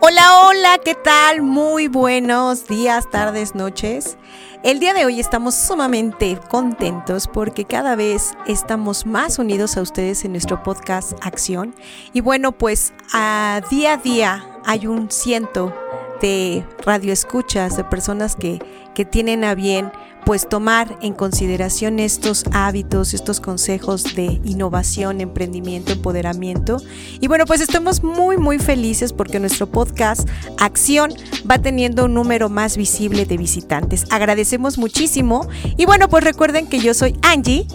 Hola, hola, ¿qué tal? Muy buenos días, tardes, noches. El día de hoy estamos sumamente contentos porque cada vez estamos más unidos a ustedes en nuestro podcast Acción. Y bueno, pues a día a día hay un ciento de radioescuchas, de personas que, que tienen a bien pues tomar en consideración estos hábitos, estos consejos de innovación, emprendimiento, empoderamiento. Y bueno, pues estamos muy, muy felices porque nuestro podcast Acción va teniendo un número más visible de visitantes. Agradecemos muchísimo. Y bueno, pues recuerden que yo soy Angie.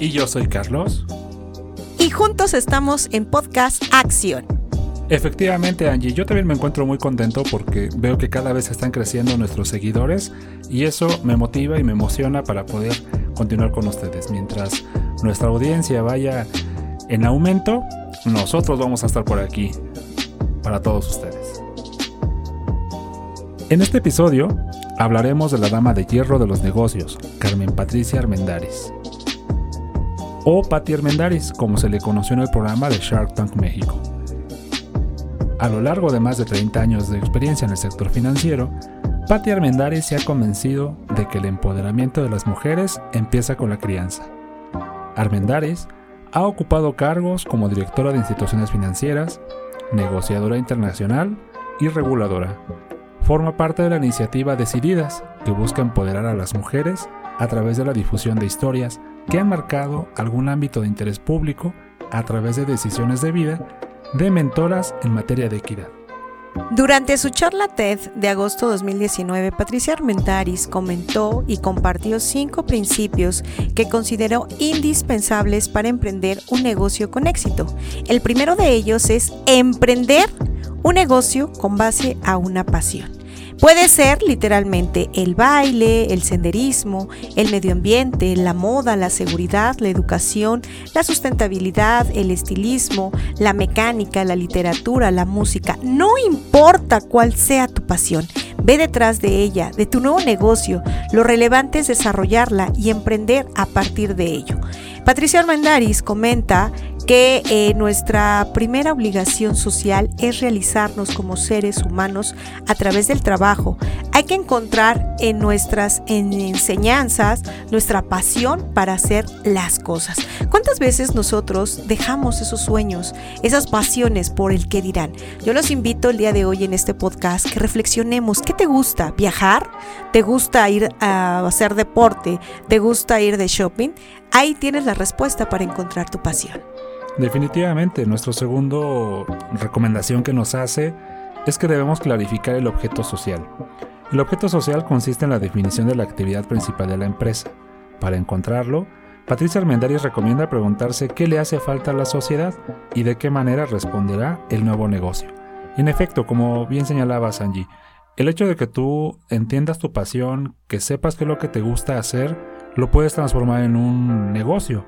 Y yo soy Carlos. Y juntos estamos en podcast Acción. Efectivamente, Angie, yo también me encuentro muy contento porque veo que cada vez están creciendo nuestros seguidores y eso me motiva y me emociona para poder continuar con ustedes. Mientras nuestra audiencia vaya en aumento, nosotros vamos a estar por aquí para todos ustedes. En este episodio hablaremos de la dama de hierro de los negocios, Carmen Patricia Armendaris. O Patti Armendaris, como se le conoció en el programa de Shark Tank México. A lo largo de más de 30 años de experiencia en el sector financiero, Patti Armendáriz se ha convencido de que el empoderamiento de las mujeres empieza con la crianza. Armendáriz ha ocupado cargos como directora de instituciones financieras, negociadora internacional y reguladora. Forma parte de la iniciativa Decididas, que busca empoderar a las mujeres a través de la difusión de historias que han marcado algún ámbito de interés público a través de decisiones de vida de mentoras en materia de equidad. Durante su charla TED de agosto 2019, Patricia Armentaris comentó y compartió cinco principios que consideró indispensables para emprender un negocio con éxito. El primero de ellos es emprender un negocio con base a una pasión. Puede ser literalmente el baile, el senderismo, el medio ambiente, la moda, la seguridad, la educación, la sustentabilidad, el estilismo, la mecánica, la literatura, la música. No importa cuál sea tu pasión, ve detrás de ella, de tu nuevo negocio. Lo relevante es desarrollarla y emprender a partir de ello. Patricia Armendaris comenta que eh, nuestra primera obligación social es realizarnos como seres humanos a través del trabajo. Hay que encontrar en nuestras enseñanzas nuestra pasión para hacer las cosas. ¿Cuántas veces nosotros dejamos esos sueños, esas pasiones por el que dirán? Yo los invito el día de hoy en este podcast que reflexionemos. ¿Qué te gusta? ¿Viajar? ¿Te gusta ir a hacer deporte? ¿Te gusta ir de shopping? Ahí tienes la respuesta para encontrar tu pasión. Definitivamente, nuestro segundo recomendación que nos hace es que debemos clarificar el objeto social. El objeto social consiste en la definición de la actividad principal de la empresa. Para encontrarlo, Patricia Armendáriz recomienda preguntarse qué le hace falta a la sociedad y de qué manera responderá el nuevo negocio. En efecto, como bien señalaba Sanji, el hecho de que tú entiendas tu pasión, que sepas qué es lo que te gusta hacer, lo puedes transformar en un negocio.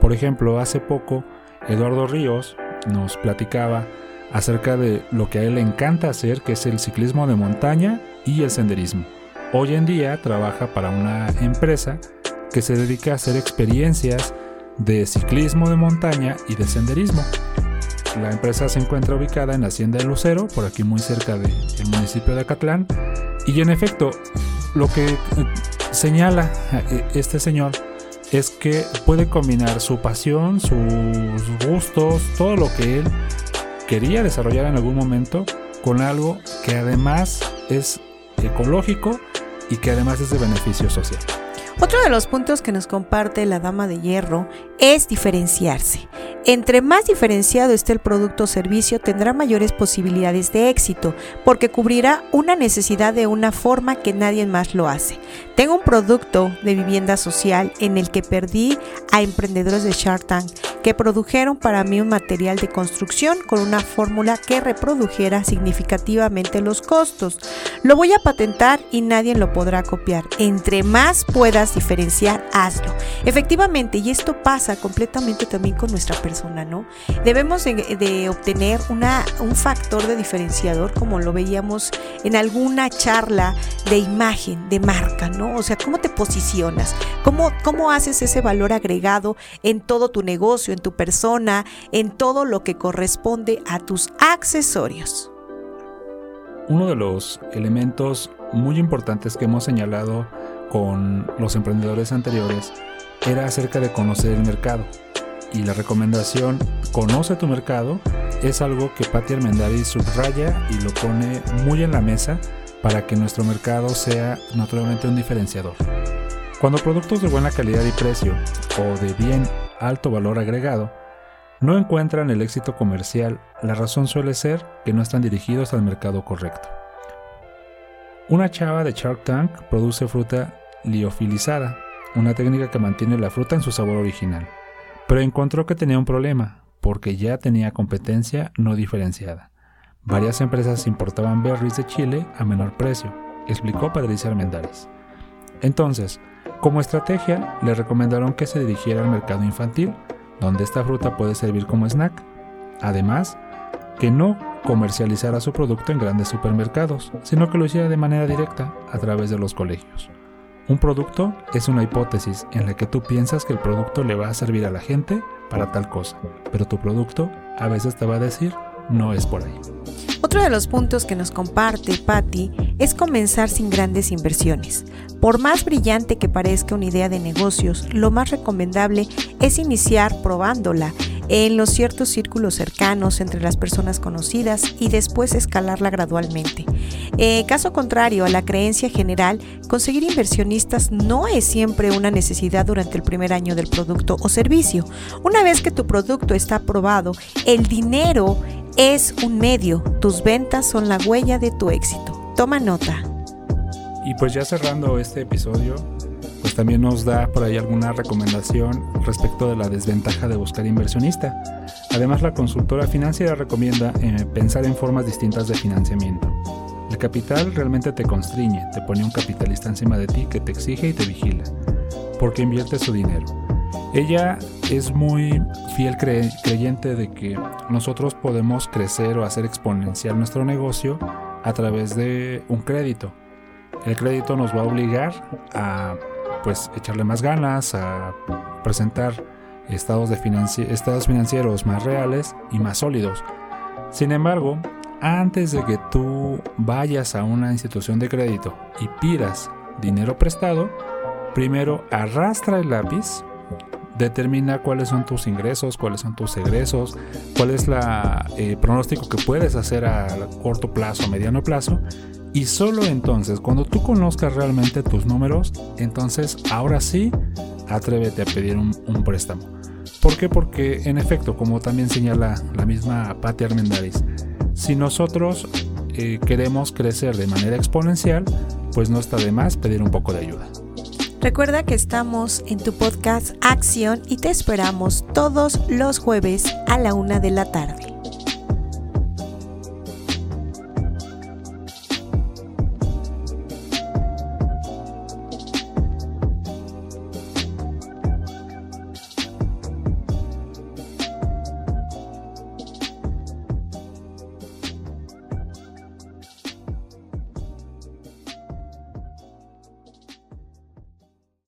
Por ejemplo, hace poco Eduardo Ríos nos platicaba acerca de lo que a él le encanta hacer, que es el ciclismo de montaña y el senderismo. Hoy en día trabaja para una empresa que se dedica a hacer experiencias de ciclismo de montaña y de senderismo. La empresa se encuentra ubicada en la Hacienda de Lucero, por aquí muy cerca del municipio de Acatlán. Y en efecto, lo que eh, señala eh, este señor es que puede combinar su pasión, sus gustos, todo lo que él quería desarrollar en algún momento con algo que además es ecológico y que además es de beneficio social. Otro de los puntos que nos comparte la Dama de Hierro es diferenciarse. Entre más diferenciado esté el producto o servicio, tendrá mayores posibilidades de éxito, porque cubrirá una necesidad de una forma que nadie más lo hace. Tengo un producto de vivienda social en el que perdí a emprendedores de Shark Tank que produjeron para mí un material de construcción con una fórmula que reprodujera significativamente los costos. Lo voy a patentar y nadie lo podrá copiar. Entre más puedas diferenciar, hazlo. Efectivamente, y esto pasa completamente también con nuestra persona, ¿no? Debemos de, obtener una, un factor de diferenciador como lo veíamos en alguna charla de imagen, de marca, ¿no? O sea, ¿cómo te posicionas? ¿Cómo, cómo haces ese valor agregado en todo tu negocio, en tu persona, en todo lo que corresponde a tus accesorios? Uno de los elementos muy importantes que hemos señalado con los emprendedores anteriores era acerca de conocer el mercado. Y la recomendación conoce tu mercado es algo que Patti Armendariz subraya y lo pone muy en la mesa para que nuestro mercado sea naturalmente un diferenciador. Cuando productos de buena calidad y precio o de bien alto valor agregado no encuentran el éxito comercial, la razón suele ser que no están dirigidos al mercado correcto. Una chava de Shark Tank produce fruta liofilizada, una técnica que mantiene la fruta en su sabor original, pero encontró que tenía un problema, porque ya tenía competencia no diferenciada. Varias empresas importaban berries de Chile a menor precio, explicó Patricia Armendáriz. Entonces, como estrategia, le recomendaron que se dirigiera al mercado infantil, donde esta fruta puede servir como snack. Además, que no comercializara su producto en grandes supermercados, sino que lo hiciera de manera directa a través de los colegios. Un producto es una hipótesis en la que tú piensas que el producto le va a servir a la gente para tal cosa, pero tu producto a veces te va a decir no es por ahí. Otro de los puntos que nos comparte Patty es comenzar sin grandes inversiones. Por más brillante que parezca una idea de negocios, lo más recomendable es iniciar probándola en los ciertos círculos cercanos entre las personas conocidas y después escalarla gradualmente. Eh, caso contrario a la creencia general, conseguir inversionistas no es siempre una necesidad durante el primer año del producto o servicio. Una vez que tu producto está aprobado, el dinero es un medio, tus ventas son la huella de tu éxito. Toma nota. Y pues ya cerrando este episodio, pues también nos da por ahí alguna recomendación respecto de la desventaja de buscar inversionista. Además, la consultora financiera recomienda eh, pensar en formas distintas de financiamiento. El capital realmente te constriñe, te pone un capitalista encima de ti que te exige y te vigila, porque invierte su dinero. Ella es muy fiel creyente de que nosotros podemos crecer o hacer exponencial nuestro negocio a través de un crédito. El crédito nos va a obligar a pues echarle más ganas, a presentar estados, de estados financieros más reales y más sólidos. Sin embargo, antes de que tú vayas a una institución de crédito y pidas dinero prestado, primero arrastra el lápiz, determina cuáles son tus ingresos, cuáles son tus egresos, cuál es el eh, pronóstico que puedes hacer a corto plazo, mediano plazo y solo entonces, cuando tú conozcas realmente tus números, entonces ahora sí, atrévete a pedir un, préstamo. ¿Por qué? Porque en efecto, como también señala la misma Patti Armendariz, si nosotros eh, queremos crecer de manera exponencial, pues no está de más pedir un poco de ayuda. Recuerda que estamos en tu podcast Acción y te esperamos todos los jueves a la una de la tarde.